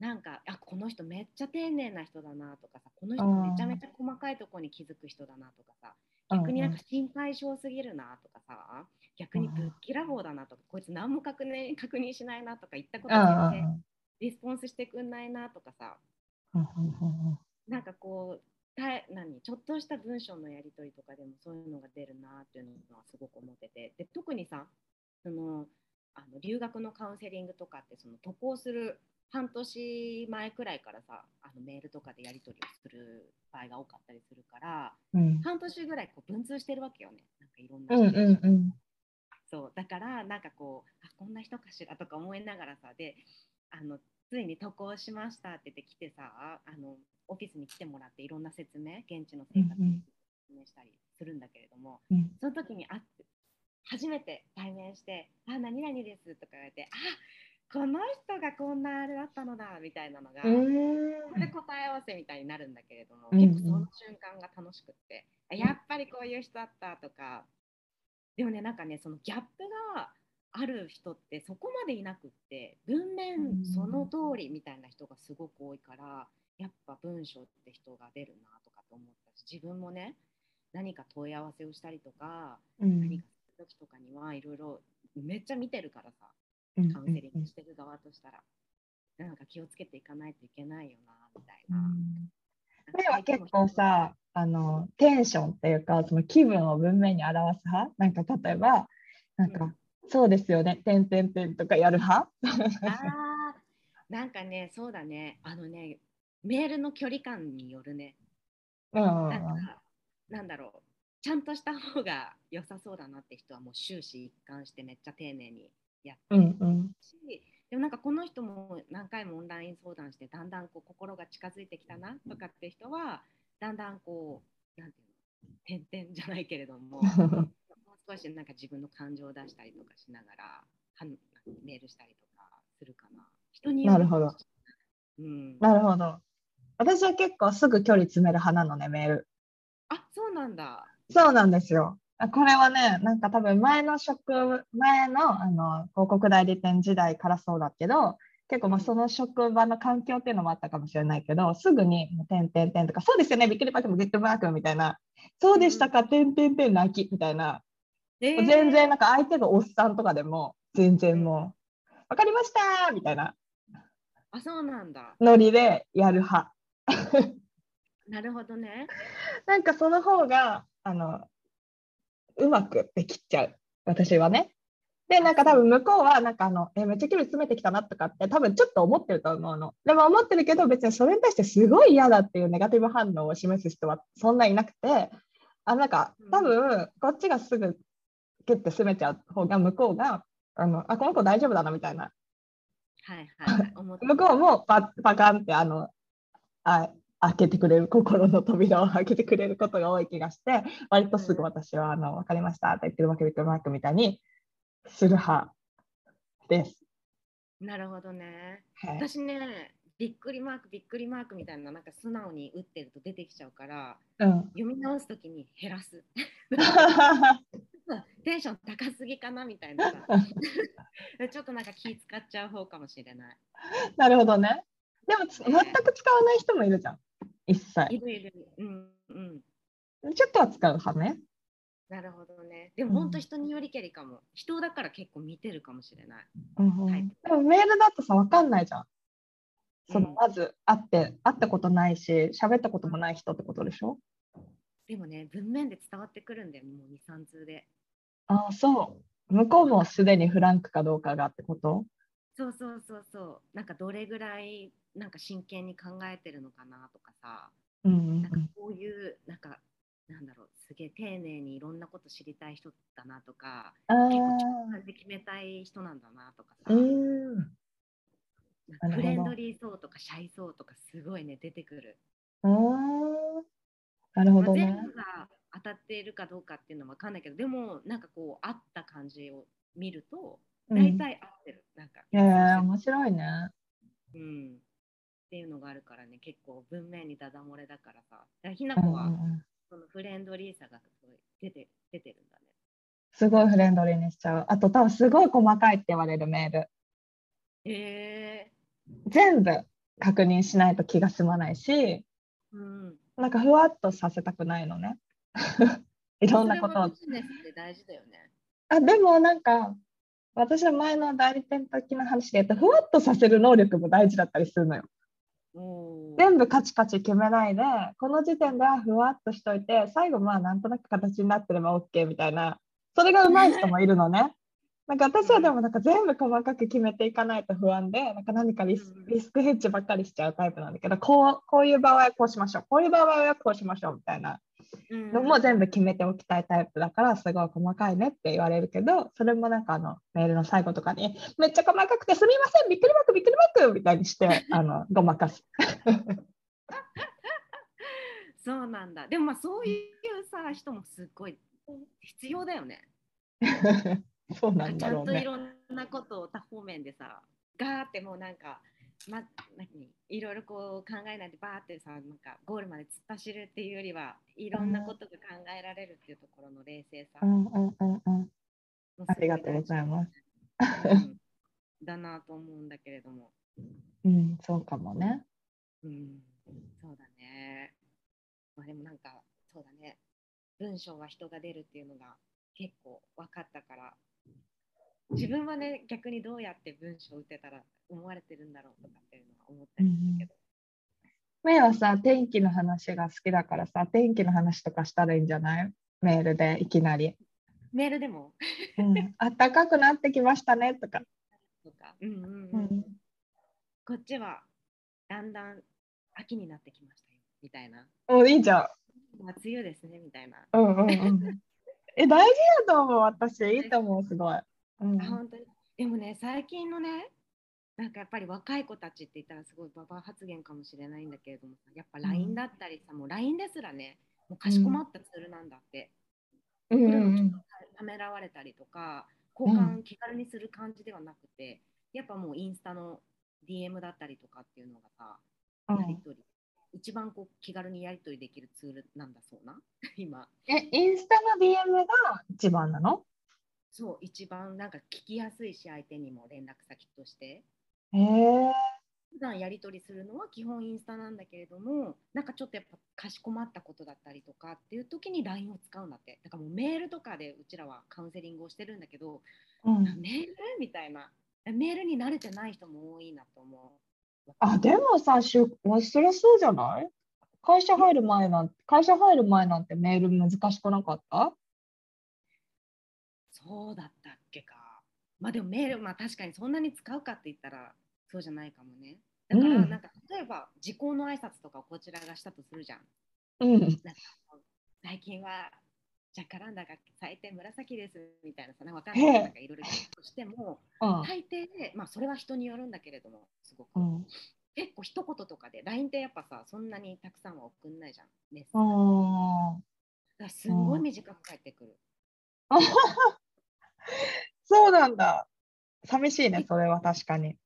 [SPEAKER 2] なんかあこの人めっちゃ丁寧な人だなとかさこの人めちゃめちゃ細かいところに気づく人だなとかさ逆になんか心配性すぎるなとかさ逆にぶっきらぼうだなとか、こいつ何も確認 確認しないなとか言ったこと
[SPEAKER 1] うん
[SPEAKER 2] 全然リスポンスしてくんないなとかさなんかこうた何ちょっとした文章のやり取りとかでもそういうのが出るなっていうのはすごく思ってて。で特にさそのあの留学のカウンセリングとかってその渡航する半年前くらいからさあのメールとかでやり取りをする場合が多かったりするから
[SPEAKER 1] うん。
[SPEAKER 2] 半年ぐらいこう文通してるわけよね。なんかいろん
[SPEAKER 1] う
[SPEAKER 2] なん人と
[SPEAKER 1] うんうん
[SPEAKER 2] そう。だからなんかこうあこんな人かしらとか思いながらさであのついに渡航しましたって言って来てさあのオフィスに来てもらっていろんな説明現地の生活に説明したりするんだけれども、
[SPEAKER 1] うん。
[SPEAKER 2] その時に会って初めて対面して「あ何々です」とか言われて「あこの人がこんなあれだったのだ」みたいなのが、
[SPEAKER 1] うん。
[SPEAKER 2] それで答え合わせみたいになるんだけれども、
[SPEAKER 1] うんうん。
[SPEAKER 2] 結構その瞬間が楽しくって、あやっぱりこういう人だったとか。でもねなんかねそのギャップがある人ってそこまでいなくって文面その通りみたいな人がすごく多いからやっぱ文章って人が出るなとかと思ったし自分もね何か問い合わせをしたりとか
[SPEAKER 1] うん。
[SPEAKER 2] 何か時とかにはいろいろめっちゃ見てるからさ
[SPEAKER 1] うん
[SPEAKER 2] カウンセリングしてる側としたら、なんか気をつけていかないといけないよなみたいな。
[SPEAKER 1] うん。
[SPEAKER 2] なんか
[SPEAKER 1] 目は結構さあのテンションっていうかその気分を文面に表す派？なんか例えばなんか、
[SPEAKER 2] うん。
[SPEAKER 1] そうですよね、てんてんてんとかやる派？
[SPEAKER 2] あーなんかね、そうだね、あのね、メールの距離感によるね、
[SPEAKER 1] うん。
[SPEAKER 2] なんか、なんだろう、ちゃんとした方が良さそうだなって人はもう終始一貫してめっちゃ丁寧にやって
[SPEAKER 1] うんうん
[SPEAKER 2] し、でもなんかこの人も何回もオンライン相談して、だんだんこう心が近づいてきたなとかって人は、だんだんこう、なんていうの、点々じゃないけれども、もう少しなんか自分の感情を出したりとかしながら、メールしたりとかするかな。人によ
[SPEAKER 1] なるほど。
[SPEAKER 2] うん、
[SPEAKER 1] なるほど。私は結構すぐ距離詰める派なのね、メール。
[SPEAKER 2] あそうなんだ。
[SPEAKER 1] そうなんですよ。あこれはね、なんか多分前の職、前のあの広告代理店時代からそうだけど、結構まあ
[SPEAKER 2] うん
[SPEAKER 1] その職場の環境っていうのもあったかもしれないけど、すぐにもう点々点とか、そうですよね、びっくりマークもビッグマークみたいな、そうでしたか、点々点泣きみたいな、
[SPEAKER 2] えー
[SPEAKER 1] 全然なんか相手がおっさんとかでも、全然もう、わかりましたみたいな
[SPEAKER 2] あそうなんだ。
[SPEAKER 1] ノリでやる派。
[SPEAKER 2] なるほどね。
[SPEAKER 1] なんかその方があのうまくできちゃう。私はね。でなんか多分向こうはなんかあのえめっちゃ距離詰めてきたなとかって多分ちょっと思ってると思うの。でも思ってるけど別にそれに対してすごい嫌だっていうネガティブ反応を示す人はそんないなくて。あなんか多分こっちがすぐギュッて詰めちゃう方が向こうがあのあこの子大丈夫だなみたいな。
[SPEAKER 2] はいはい、
[SPEAKER 1] 向こうもパパカンってあのあ開けてくれる心の扉を開けてくれることが多い気がして割とすぐ私はあの分かりましたって言ってるわけビッグマークみたいにする派です。
[SPEAKER 2] なるほどね。
[SPEAKER 1] はい
[SPEAKER 2] 私ね、びっくりマーク、びっくりマークみたいな、なんか素直に打ってると出てきちゃうから、
[SPEAKER 1] うん、
[SPEAKER 2] 読み直すときに減らす。テンション高すぎかなみたいなさ。ちょっとなんか気使っちゃう方かもしれない。
[SPEAKER 1] なるほどね。でもつ全く使わない人もいるじゃん。一切。
[SPEAKER 2] いるいる。うんうん。
[SPEAKER 1] ちょっとは使う派ね。
[SPEAKER 2] なるほどね。でも本当人によりけりかも。人だから結構見てるかもしれない。
[SPEAKER 1] うんでもメールだとさ分かんないじゃん。その
[SPEAKER 2] うん
[SPEAKER 1] まず会って会ったことないし喋ったこともない人ってことでしょ？
[SPEAKER 2] でもね、文面で伝わってくるんだよ、もう2、3通で。
[SPEAKER 1] ああそう。向こうもすでにフランクかどうかがってこと？
[SPEAKER 2] そうそうそうそう。なんかどれぐらいなんか真剣に考えてるのかなとかさ、
[SPEAKER 1] うんうん
[SPEAKER 2] なんかこういう、なんか、なんだろう、すげえ丁寧にいろんなこと知りたい人だなとか、結構
[SPEAKER 1] あ
[SPEAKER 2] 直感で決めたい人なんだなとかさ、
[SPEAKER 1] うーん。
[SPEAKER 2] なんかフレンドリーそうとかシャイそうとかすごいね、出てくる。
[SPEAKER 1] うーんなるほ
[SPEAKER 2] まあ
[SPEAKER 1] どね
[SPEAKER 2] 全。部が当たっているかどうかっていうのは分かんないけど、でもなんかこう、合った感じを見ると、
[SPEAKER 1] うん
[SPEAKER 2] 大体合ってる。なんか、
[SPEAKER 1] えー、面白いね。
[SPEAKER 2] うん。っていうのがあるからね、結構文面にダダ漏れだからさ。ひな
[SPEAKER 1] うん
[SPEAKER 2] 子は
[SPEAKER 1] うんうん
[SPEAKER 2] そのフレンドリーさがすごい出て出てるんだね。
[SPEAKER 1] すごいフレンドリーにしちゃう。あと多分すごい細かいって言われるメール。
[SPEAKER 2] え
[SPEAKER 1] 全部確認しないと気が済まないし、
[SPEAKER 2] ー、うん。
[SPEAKER 1] なんかふわっとさせたくないのね。いろんなことを
[SPEAKER 2] 大事だよね。
[SPEAKER 1] あでもなんか私は前の代理店的な話で言うとふわっとさせる能力も大事だったりするのよ。
[SPEAKER 2] おー
[SPEAKER 1] 全部カチカチ決めないでこの時点ではふわっとしといて最後まあなんとなく形になってれば OK みたいなそれが上手い人もいるのね。なんか私はでもなんか全部細かく決めていかないと不安でなんか何かリスクヘッジばっかりしちゃうタイプなんだけどこうこういう場合はこうしましょうこういう場合はこうしましょうみたいな
[SPEAKER 2] うん
[SPEAKER 1] のも全部決めておきたいタイプだからすごい細かいねって言われるけどそれもなんかあのメールの最後とかにめっちゃ細かくてすみませんびっくりマークびっくりマークみたいにして あのごまかす。
[SPEAKER 2] そうなんだ。でもまあそういうさ人もすっごい必要だよね。
[SPEAKER 1] そうなん
[SPEAKER 2] ちゃ
[SPEAKER 1] だろうんね。
[SPEAKER 2] といろんなことを多方面でさ、ガーってもうなんか、ま、何いろいろこう考えないでバーってさ、なんかゴールまで突っ走るっていうよりは、いろんなことが考えられるっていうところの冷静さ。
[SPEAKER 1] うんうんうんうん。
[SPEAKER 2] も
[SPEAKER 1] ありがとうございます。
[SPEAKER 2] す。うんだなと思うんだけれども。
[SPEAKER 1] うん、そうかもね。
[SPEAKER 2] うん、そうだね。まあでもなんか、そうだね。文章は人が出るっていうのが結構分かったから、自分はね、逆にどうやって文章を打てたら思われてるんだろうとかっていうのは思ったりするけど。
[SPEAKER 1] メイはさ、天気の話が好きだからさ、天気の話とかしたらいいんじゃない？メールでいきなり。
[SPEAKER 2] メールでも？
[SPEAKER 1] うん、あったかくなってきましたねとか。
[SPEAKER 2] とか、うんうん
[SPEAKER 1] う
[SPEAKER 2] うん
[SPEAKER 1] ん、
[SPEAKER 2] こっちはだんだん秋になってきましたよみたいな。
[SPEAKER 1] おいいじゃん。
[SPEAKER 2] まあ、梅雨ですねみたいな。
[SPEAKER 1] うんうんうん。え、大事だと思う、私。いいと思う、すごい。うん
[SPEAKER 2] あ、本当に。でもね、最近のね、なんかやっぱり若い子たちって言ったらすごいババア発言かもしれないんだけれどもさ、やっぱ LINE だったりさ、もう LINE ですらね、もうかしこまったツールなんだって。
[SPEAKER 1] うん
[SPEAKER 2] これもちょっ
[SPEAKER 1] うん
[SPEAKER 2] とためらわれたりとか、交換気軽にする感じではなくて、やっぱもうインスタの DM だったりとかっていうのがさ、
[SPEAKER 1] うん
[SPEAKER 2] やり取り、一番こう気軽にやり取りできるツールなんだそうな、今。
[SPEAKER 1] え、インスタの DM が一番なの？
[SPEAKER 2] そう、一番なんか聞きやすいし、相手にも連絡先として。
[SPEAKER 1] へえ。
[SPEAKER 2] 普段やり取りするのは基本インスタなんだけれどもなんかちょっとやっぱかしこまったことだったりとかっていう時に LINE を使うんだって。だからもうメールとかでうちらはカウンセリングをしてるんだけど、
[SPEAKER 1] うん、
[SPEAKER 2] メール？みたいな。メールに慣れてない人も多いなと思う
[SPEAKER 1] あ、でもさ、しゅそりゃそうじゃない？会社入る前なん会社入る前なんてメール難しくなかった？
[SPEAKER 2] そうだったっけかまあでもメールまあ確かにそんなに使うかって言ったらそうじゃないかもねだから
[SPEAKER 1] うん
[SPEAKER 2] なんか例えば時効の挨拶とかをこちらがしたとするじゃん
[SPEAKER 1] うん。
[SPEAKER 2] なんか最近はジャカランダが咲いて紫ですみたいなさ、なんかわかんないなんかいろいろとしても、
[SPEAKER 1] うん
[SPEAKER 2] 大抵で、まあそれは人によるんだけれども、すごく。
[SPEAKER 1] うん。
[SPEAKER 2] 結構一言とかで、LINE ってやっぱさ、そんなにたくさんは送んないじゃん。メッセージすんごい短く返ってくる。
[SPEAKER 1] そうなんだ。寂しいね、それは確かに。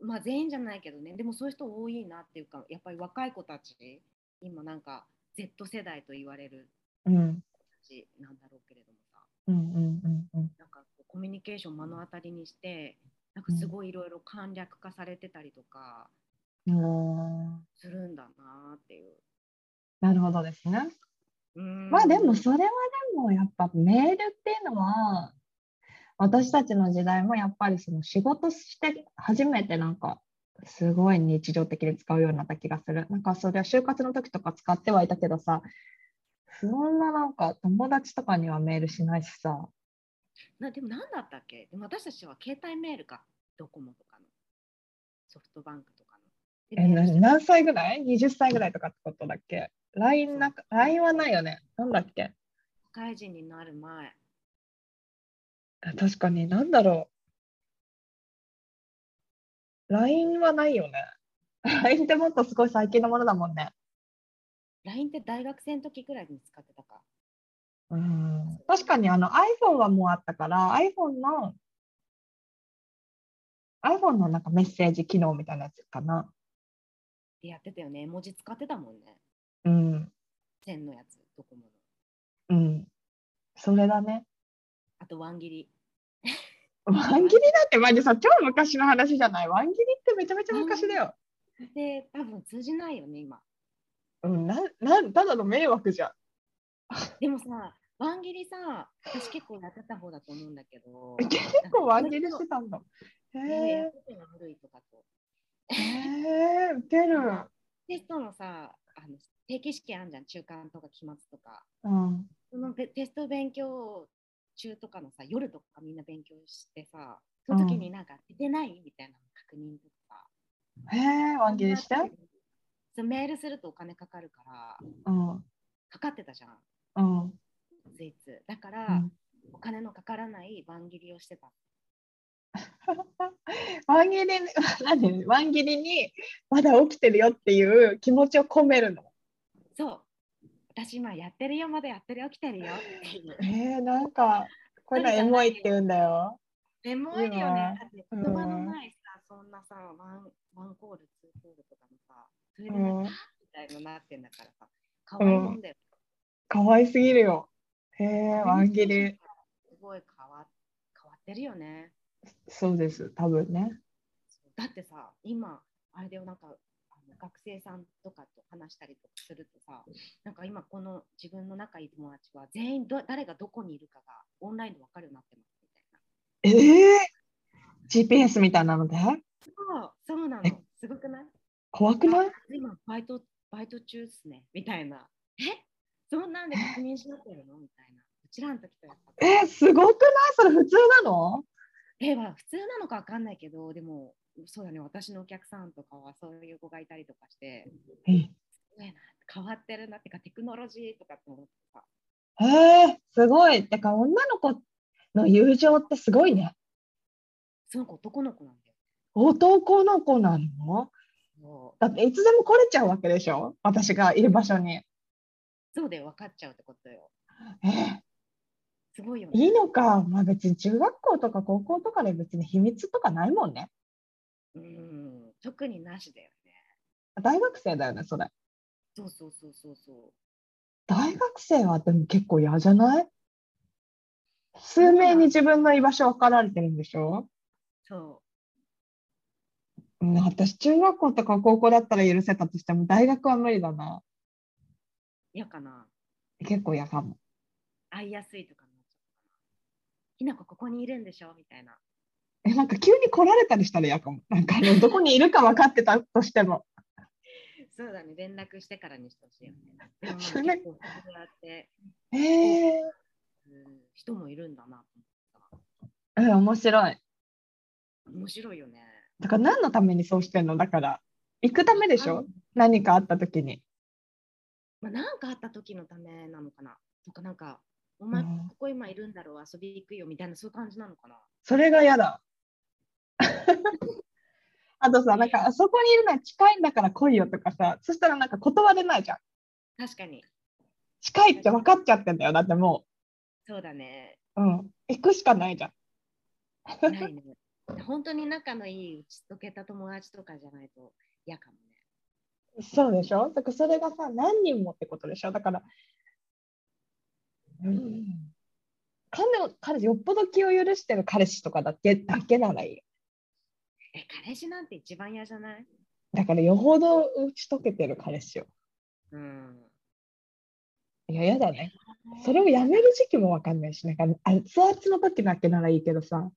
[SPEAKER 2] まあ全員じゃないけどね、でもそういう人多いなっていうか、やっぱり若い子たち、今なんか Z 世代と言われる
[SPEAKER 1] うん。
[SPEAKER 2] 子たちなんだろうけれどもさ、
[SPEAKER 1] うんうんうんうん。
[SPEAKER 2] なんかコミュニケーション目の当たりにして、なんかすごいいろいろ簡略化されてたりとか
[SPEAKER 1] うん
[SPEAKER 2] するんだなっていう。
[SPEAKER 1] なるほどですね。
[SPEAKER 2] うん
[SPEAKER 1] まあでもそれはでもやっぱメールっていうのは私たちの時代もやっぱりその仕事して初めてなんかすごい日常的に使うようになった気がする。なんかそれは就活の時とか使ってはいたけどさそんななんか友達とかにはメールしないしさ。
[SPEAKER 2] なでも何だったっけ？でも私たちは携帯メールか、ドコモとかの、ソフトバンクとかの。で
[SPEAKER 1] え、
[SPEAKER 2] メールして
[SPEAKER 1] な何歳ぐらい ?20 歳ぐらいとかってことだっけ ?LINE な LINE はないよね。なんだっけ？
[SPEAKER 2] 社会人になる前。
[SPEAKER 1] あ確かに、なんだろう。LINE はないよね。LINE ってもっとすごい最近のものだもんね。
[SPEAKER 2] LINE って大学生の時くらいに使ってたか。
[SPEAKER 1] うん。確かにあの iPhone はもうあったから、iPhone の iPhone のなんかメッセージ機能みたいなやつかな。
[SPEAKER 2] でやってたよね。絵文字使ってたもんね。
[SPEAKER 1] うん。
[SPEAKER 2] 線のやつ、ドコモの。
[SPEAKER 1] うん。それだね。
[SPEAKER 2] あとワン切り。
[SPEAKER 1] ワン切りだってマジさ、超昔の話じゃない？ワン切りってめちゃめちゃ昔だよ。
[SPEAKER 2] で、多分通じないよね、今。
[SPEAKER 1] うん、ななんただの迷惑じゃん。
[SPEAKER 2] でもさ、ワン切りさ、私結構やってた方だと思うんだけど。
[SPEAKER 1] 結構ワン切りしてたんだ。へ
[SPEAKER 2] えや
[SPEAKER 1] え
[SPEAKER 2] ってたの悪いとかと。
[SPEAKER 1] へえウケる。
[SPEAKER 2] テストのさ、あの定期試験あんじゃん、中間とか期末とか。
[SPEAKER 1] うん。
[SPEAKER 2] そのべテスト勉強中とかのさ、夜とかみんな勉強してさ、その時になんか出てないみたいなの確認とか
[SPEAKER 1] へえワン切りして？
[SPEAKER 2] そうメールするとお金かかるから、
[SPEAKER 1] うん。
[SPEAKER 2] かかってたじゃん、
[SPEAKER 1] うん。
[SPEAKER 2] ついつ。だから、
[SPEAKER 1] うん
[SPEAKER 2] お金のかからない番切りをしてた。
[SPEAKER 1] ワン切りに 何？ワン切りにまだ起きてるよっていう気持ちを込めるの。
[SPEAKER 2] そう。私今やってるよ、まだやってるよ、来てるよっていう。
[SPEAKER 1] えー、なんかこれのエモいって言うんだよ。
[SPEAKER 2] エモいよね。だって
[SPEAKER 1] うん
[SPEAKER 2] 言葉のないさ、そんなさ、ワンワンコール、ツーコールとかのさ、それで
[SPEAKER 1] うん
[SPEAKER 2] なんか、みたいのなってんだからさ、可愛いもんだよ。
[SPEAKER 1] 可愛すぎるよ。へえワン切り。
[SPEAKER 2] すごい変わ変わってるよね。
[SPEAKER 1] そうです多分ね。
[SPEAKER 2] だってさ、今、あれだよ、なんか、学生さんとかと話したりとかするとさ、なんか今、この自分の仲いい友達は、全員ど誰がどこにいるかがオンラインで分かるようになってますみたいな。
[SPEAKER 1] えー、GPS みたいなので？
[SPEAKER 2] そう、そうな
[SPEAKER 1] え？
[SPEAKER 2] の。すごくない？
[SPEAKER 1] 怖くない？
[SPEAKER 2] 今バイト、バイト中っすね、みたいな。え？そんなんで確認しなってるの？みたいな。うちらの時と。
[SPEAKER 1] えー、すごくない？それ普通なの？
[SPEAKER 2] えまあ普通なのかわかんないけど、でも、そうだね、私のお客さんとかはそういう子がいたりとかして、
[SPEAKER 1] え
[SPEAKER 2] すごいな、変わってるなってか、テクノロジーとかって思ってさ。
[SPEAKER 1] へえすごい。てか女の子の友情ってすごいね。
[SPEAKER 2] その子男の子なんだよ。
[SPEAKER 1] 男の子なの？だっていつでも来れちゃうわけでしょ？私がいる場所に。
[SPEAKER 2] そうで分かっちゃうってことよ。
[SPEAKER 1] えー
[SPEAKER 2] すごいよね。
[SPEAKER 1] いいのか。まあ別に中学校とか高校とかで別に秘密とかないもんね。
[SPEAKER 2] うん、特になしだよね。
[SPEAKER 1] 大学生だよね、それ。
[SPEAKER 2] そうそうそうそうそう。
[SPEAKER 1] 大学生はでも結構嫌じゃない？数名に自分の居場所分かられてるんでしょ？
[SPEAKER 2] そ
[SPEAKER 1] うん私、中学校とか高校だったら許せたとしても、大学は無理だな。
[SPEAKER 2] う。嫌かな。
[SPEAKER 1] 結構嫌かも。
[SPEAKER 2] 会いやすいとかになっちゃうかな。ひなこここにいるんでしょ？みたいな。
[SPEAKER 1] え、なんか急に来られたりしたら嫌かも。なんかあの どこにいるか分かってたとしても。
[SPEAKER 2] そうだね、連絡してからにしてほしいよね。
[SPEAKER 1] そ
[SPEAKER 2] うやって、
[SPEAKER 1] えー、
[SPEAKER 2] うん、人もいるんだな
[SPEAKER 1] え、面白い。
[SPEAKER 2] さ。面白いよね。
[SPEAKER 1] だから何のためにそうしてんの？だから、行くためでし
[SPEAKER 2] あ
[SPEAKER 1] ょ何かあった時に。
[SPEAKER 2] まあ、なんかあった時のためなのかなとか、なんか、お前、
[SPEAKER 1] うん
[SPEAKER 2] ここ今いるんだろう、遊び行くよみたいな、そういう感じなのかな。
[SPEAKER 1] それが嫌だ。あとさ、なんかあそこにいるのは近いんだから来いよとかさ、そしたらなんか断れないじゃん。
[SPEAKER 2] 確かに、
[SPEAKER 1] 近いって分かっちゃってんだよ。だっても
[SPEAKER 2] そうだね。
[SPEAKER 1] う、うん、行くしかないじゃん。
[SPEAKER 2] ないね。本当に仲のいい打ち解けた友達とかじゃないと嫌かもね。
[SPEAKER 1] そうでしょ？だからそれがさ、何人もってことでしょ？だから、うん、彼彼よっぽど気を許してる彼氏とかだけだけならいいよ。
[SPEAKER 2] え、彼氏なんて一番嫌じゃない？
[SPEAKER 1] だからよほど打ち解けてる彼氏を。
[SPEAKER 2] うん。
[SPEAKER 1] いや、やだね。それをやめる時期もわかんないし、なんか熱々の時だけならいいけどさ、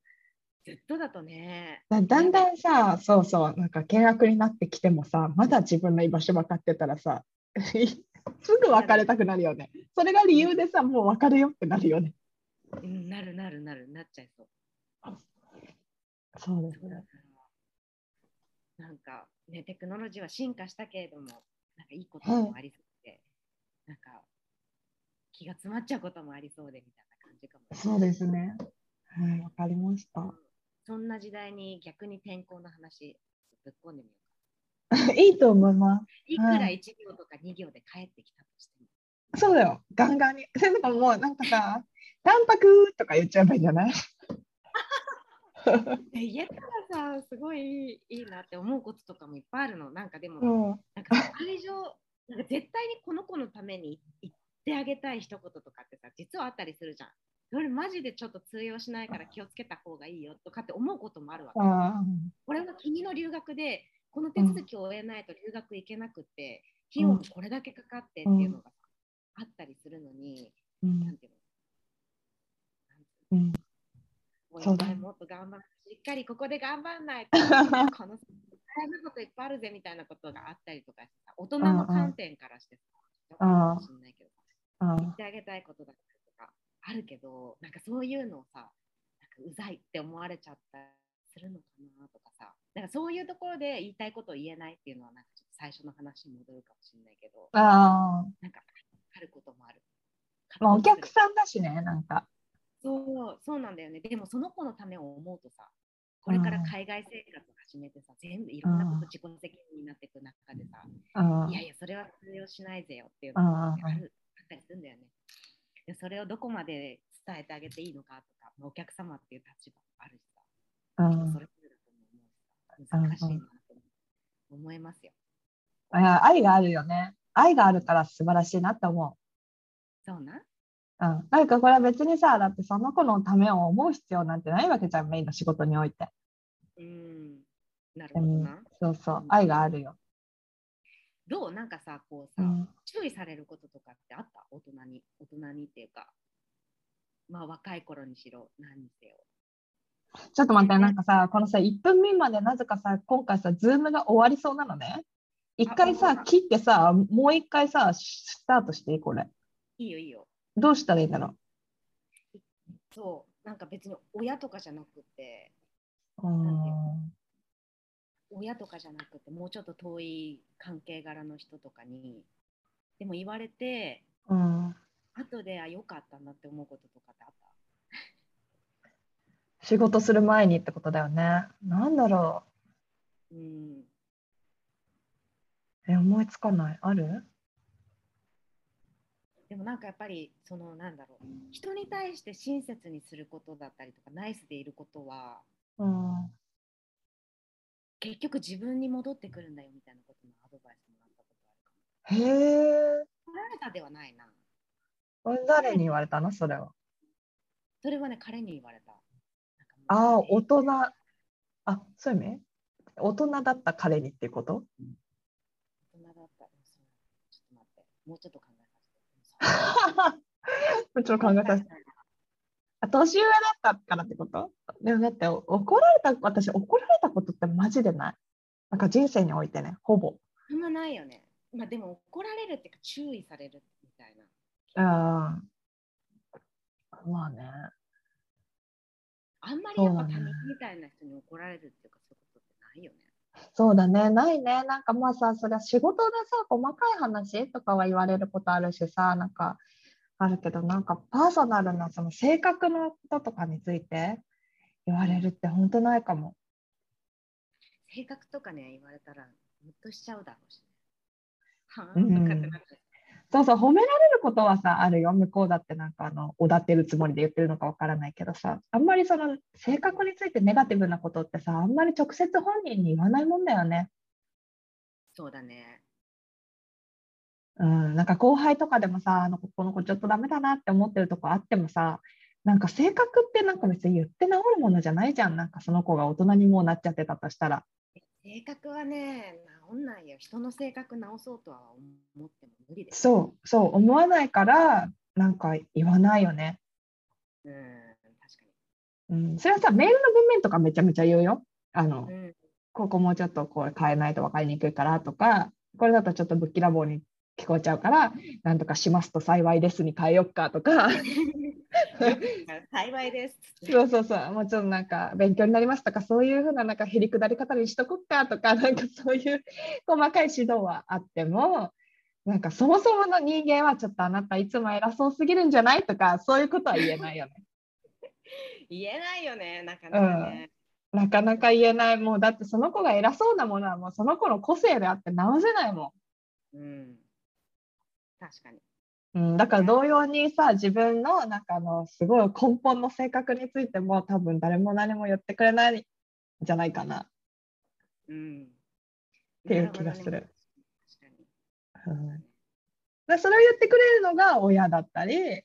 [SPEAKER 2] ずっとだとね。
[SPEAKER 1] だだんだんさ、そうそう、なんか険悪になってきてもさ、まだ自分の居場所分かってたらさ、すぐ別れたくなるよね。それが理由でさ、もう別れよってなるよね。
[SPEAKER 2] うん、なるなるなる、なっちゃいそう。
[SPEAKER 1] そうです
[SPEAKER 2] そうだからなんかね、テクノロジーは進化したけれども、なんかいいこともありそうで、なんか気が詰まっちゃうこともありそうでみたいな感じかも。
[SPEAKER 1] そうですね。はい、わかりました。
[SPEAKER 2] そんな時代に逆に天候の話、ぶっ込んでみようか。
[SPEAKER 1] いいと思いま
[SPEAKER 2] いくら1行とか2行で帰ってきたとしても。
[SPEAKER 1] す。そうだよ、ガンガンに。でなんかもう、なんかさ、タンパクとか言っちゃえばいいんじゃない？
[SPEAKER 2] え言えたらさ、すごいいいなって思うこととかもいっぱいあるの。なんかでも、
[SPEAKER 1] うん、
[SPEAKER 2] なんか愛情、なんか絶対にこの子のために言ってあげたい一言とかってさ、実はあったりするじゃん。それマジでちょっと通用しないから気をつけた方がいいよとかって思うこともあるわけ。
[SPEAKER 1] あ
[SPEAKER 2] これは君の留学で、この手続きを終えないと留学行けなくって、費用もこれだけかかってっていうのがあったりするのに、
[SPEAKER 1] ーうん。
[SPEAKER 2] なんていうの？
[SPEAKER 1] うんそうだ
[SPEAKER 2] もっと頑張る。しっかりここで頑張ん。ないと、この大変なこといっぱいあるぜみたいなことがあったりとか大人の観点からしてかもしれないけど、
[SPEAKER 1] うん。
[SPEAKER 2] 言ってあげたいことだったりとかあるけど、なん。かそういうのをさ、なん。かうざいって思われちゃったりするのかなとかさ、なん。かそういうところで言いたいことを言えないっていうのは、なん。かちょっと最初の話に戻るかもしれないけど、
[SPEAKER 1] あ
[SPEAKER 2] なん。かあることもある。
[SPEAKER 1] ーまあお客さん。だしねなん。か
[SPEAKER 2] そう、そうなんだよね。でもその子のためを思うとさ、これから海外生活を始めてさ、全部いろんなこと自己責任になっていく中でさ、
[SPEAKER 1] うん。
[SPEAKER 2] いやいや、それは通用しないぜよっていう
[SPEAKER 1] うん
[SPEAKER 2] のがあるあったりするんだよね。でそれをどこまで伝えてあげていいのかとか、まあお客様っていう立場もあるしさ、
[SPEAKER 1] うん。
[SPEAKER 2] それぞれだと思う難しいなと思いますよ。
[SPEAKER 1] 愛があるよね。愛があるから素晴らしいなって思
[SPEAKER 2] そうな
[SPEAKER 1] う。うん、なんかこれは別にさだってその子のためを思う必要なんてないわけじゃんメインの仕事において。
[SPEAKER 2] うん、なるほどな。
[SPEAKER 1] そうそう愛があるよ。
[SPEAKER 2] どう？なんかさ、こうさ、
[SPEAKER 1] うん
[SPEAKER 2] 注意されることとかってあった？大人に。大人にっていうか、まあ若い頃にしろ、何にせよ。
[SPEAKER 1] ちょっと待って、なんかさ、このさ、1分目までなぜかさ、今回さ、ズームが終わりそうなのね。一回さ、
[SPEAKER 2] あ
[SPEAKER 1] 切ってさ、もう一回さ、スタートしていいこれ。
[SPEAKER 2] いいよいいよ。
[SPEAKER 1] どうしたらいいんだろ
[SPEAKER 2] そう、なんか別に親とかじゃなくて。親とかじゃなくて、もうちょっと遠い関係柄の人とかに、でも言われて、
[SPEAKER 1] うん、
[SPEAKER 2] 後で、あ、よかったなって思うこととかってあった？
[SPEAKER 1] 仕事する前にってことだよね。なんだろ
[SPEAKER 2] うん。
[SPEAKER 1] う。え、思いつかない。ある？
[SPEAKER 2] でもなんかやっぱり、そのなんだろう、人に対して親切にすることだったりとか、ナイスでいることは、
[SPEAKER 1] うん。
[SPEAKER 2] 結局自分に戻ってくるんだよみたいなことのアドバイスもらったことあるかも。
[SPEAKER 1] へえ。
[SPEAKER 2] 怒られたではないな。
[SPEAKER 1] 誰に言われたのそれは？
[SPEAKER 2] それはね、彼に言われた。
[SPEAKER 1] ああ、
[SPEAKER 2] ね
[SPEAKER 1] 大人。あ、そういう意味？大人だった彼にってこと？
[SPEAKER 2] 大人だった。ちょっと待って。もうちょっと考
[SPEAKER 1] ちろん考えさせて。あ年上だったからってこと？でもだって怒られた、私怒られたことってマジでない。なんか人生においてね、ほぼ。
[SPEAKER 2] あんまないよね。まあでも怒られるっていうか注意されるみたいな。
[SPEAKER 1] うん。まあね。
[SPEAKER 2] あんまりやっぱ他人みたいな人に怒られるっていうかそういうことってないよね。
[SPEAKER 1] そうだね、ないね。なんかまあさ、それは仕事でさ、細かい話とかは言われることあるしさ、なんかあるけど、なんかパーソナルなその性格のこととかについて言われるって本当ないかも。
[SPEAKER 2] 性格とかね、言われたらムッとしちゃうだろうしね。はぁ、
[SPEAKER 1] うん
[SPEAKER 2] とかってなっちゃう。
[SPEAKER 1] そうそう、褒められることはさ、あるよ。向こうだってなんかあの、おだってるつもりで言ってるのかわからないけどさ、あんまりその性格についてネガティブなことってさ、あんまり直接本人に言わないもんだよね。
[SPEAKER 2] そうだね。
[SPEAKER 1] うん、なんか後輩とかでもさ、あのこの子ちょっとダメだなって思ってるとこあってもさ、なんか性格ってなんか別に言って治るものじゃないじゃん。なんかその子が大人にもうなっちゃってたとしたら。
[SPEAKER 2] 性格はね、治んないよ。人の性格直そうとは思っても無理です。
[SPEAKER 1] そう、そう思わないから、なんか言わないよね。
[SPEAKER 2] うん、確か
[SPEAKER 1] うん、それはさ、メールの文面とかめちゃめちゃ言うよ。あの、
[SPEAKER 2] に。うん、
[SPEAKER 1] ここもうちょっとこれ変えないと分かりにくいからとか、これだとちょっとぶっきらぼうに聞こえちゃうから、なんとかしますと幸いですに変えよっかとか、
[SPEAKER 2] 幸いです。
[SPEAKER 1] そうそうそう、もうちょっとなんか勉強になりますとか、そういうふうななんかへりくだり方にしとこっかとか、なんかそういう細かい指導はあっても、なんかそもそもの人間はちょっとあなたいつも偉そうすぎるんじゃないとか、そういうことは言えないよね。
[SPEAKER 2] 言えないよね、なかなかね。
[SPEAKER 1] なかなか言えない。もうだってその子が偉そうなものはもうその子の個性であって直せないも
[SPEAKER 2] うん。確かに。
[SPEAKER 1] ん。うん、だから同様にさ、自分のなんかあのすごい根本の性格についても多分誰も何も言ってくれないんじゃないかな。
[SPEAKER 2] うん。
[SPEAKER 1] っていう気がする。うんでそれを言ってくれるのが親だったり、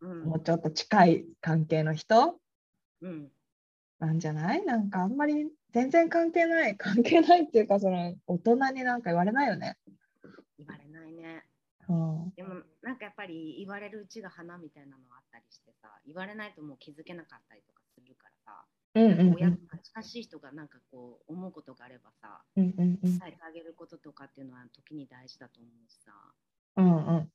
[SPEAKER 2] うん
[SPEAKER 1] もうちょっと近い関係の人
[SPEAKER 2] うん。
[SPEAKER 1] なんじゃない？なんかあんまり全然関係ない。関係ないっていうか、その大人になんか言われないよね。
[SPEAKER 2] でも、なんかやっぱぱり言われるうちが花みたいなのあったりしてさ言われないともう気づけなかったりとかするからさ、
[SPEAKER 1] うんうん
[SPEAKER 2] 親とか近しい人がなんかこう思うことがあればさ
[SPEAKER 1] うんうんうん。
[SPEAKER 2] 伝えてあげることとかっていうのは時に大事だと思うしさ。
[SPEAKER 1] うんうん。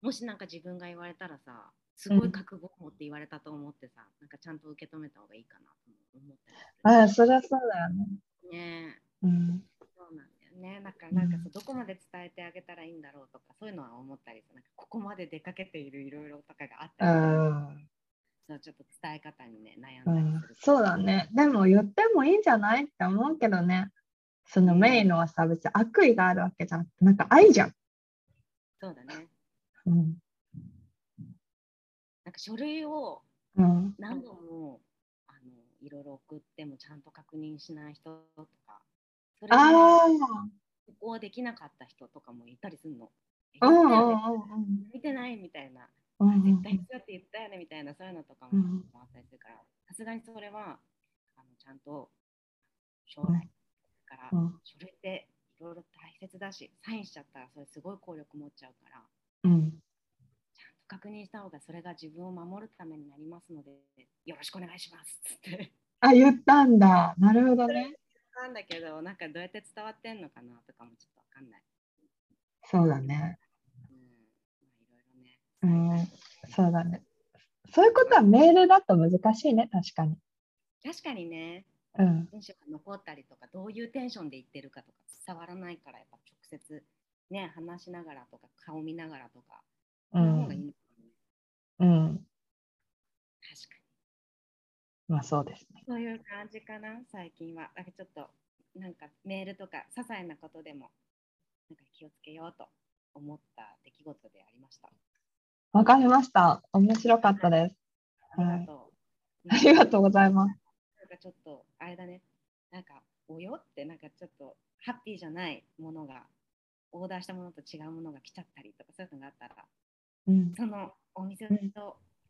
[SPEAKER 2] もしなんか自分が言われたらさすごい覚悟を持って言われたと思ってさ、なんかちゃんと受け止めた方がいいかなと思ったりする。
[SPEAKER 1] ああそりゃそうだよね。
[SPEAKER 2] ね。
[SPEAKER 1] うん
[SPEAKER 2] そうなんね。なんか、なんかそうどこまで伝えてあげたらいいんだろうとか、そういうのは思ったりさ、なんかここまで出かけているいろいろとかがあったりそうちょっと伝え方にね、悩
[SPEAKER 1] うんん
[SPEAKER 2] だりする。
[SPEAKER 1] そうだね。でも言ってもいいんじゃないって思うけどね。そのメインのはさ、別に悪意があるわけじゃなくて、なんか愛じゃん。
[SPEAKER 2] そうだね。
[SPEAKER 1] うん。
[SPEAKER 2] なんか書類を
[SPEAKER 1] うん。
[SPEAKER 2] 何度もあのいろいろ送ってもちゃんと確認しない人とか、それで
[SPEAKER 1] ああ。
[SPEAKER 2] ここはできなかった人とかもいたりするの。見てないみたいな。絶対必要って言ったよねみたいなそういうのとかも
[SPEAKER 1] うん
[SPEAKER 2] あったりするから、さすがにそれはあのちゃんと将来から
[SPEAKER 1] うん
[SPEAKER 2] 書類っていろいろ大切だし、サインしちゃったらそれすごい効力持っちゃうから、
[SPEAKER 1] うん。
[SPEAKER 2] ちゃんと確認した方がそれが自分を守るためになりますので、よろしくお願いしますって。
[SPEAKER 1] あ、言ったんだ。なるほどね。
[SPEAKER 2] なんだけど、なんかどうやって伝わってんのかなとかもちょっとわかんない。
[SPEAKER 1] そうだね。
[SPEAKER 2] うん、まあいろいろね。
[SPEAKER 1] うんそうだね。そういうことはメールだと難しいね、確かに。
[SPEAKER 2] 確かにね、
[SPEAKER 1] うん。
[SPEAKER 2] テンションが残ったりとか、どういうテンションで言ってるかとか伝わらないから、やっぱ直接ね、話しながらとか、顔見ながらとか、
[SPEAKER 1] うん。うん。
[SPEAKER 2] 確か
[SPEAKER 1] まあそうです。
[SPEAKER 2] そういう感じかな、最近は。なんかちょっと、なんかメールとか、些細なことでも、なんか気をつけようと思った出来事でありました。
[SPEAKER 1] わかりました。面白かったです。
[SPEAKER 2] ありがとう。
[SPEAKER 1] ありがとうございます。
[SPEAKER 2] なんかちょっと、あれだね、なんか、およって、なんかちょっと、ハッピーじゃないものが、オーダーしたものと違うものが来ちゃったりとか、そういうのがあったら、
[SPEAKER 1] うん。
[SPEAKER 2] そのお店を
[SPEAKER 1] うん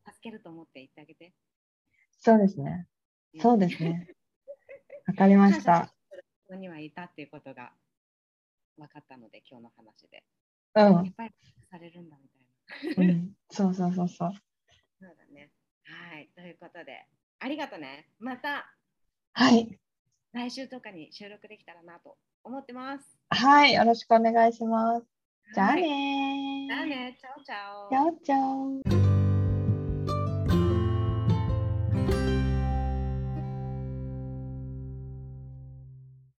[SPEAKER 2] 助けると思って言ってあげて。
[SPEAKER 1] そうですね。そうですね。わかりました。
[SPEAKER 2] ここにはいたっていうことが分かったので、今日の話で。
[SPEAKER 1] うん。
[SPEAKER 2] やっぱりされるんだみたいな。
[SPEAKER 1] うん。そうそうそうそう。
[SPEAKER 2] そうだね。はい。ということで、ありがとね。また
[SPEAKER 1] はい。
[SPEAKER 2] 来週とかに収録できたらなと思ってます。
[SPEAKER 1] はい。よろしくお願いします。じゃあ
[SPEAKER 2] はい
[SPEAKER 1] ねー。
[SPEAKER 2] じゃあね。チャオチャオ。
[SPEAKER 1] チャオチャオ。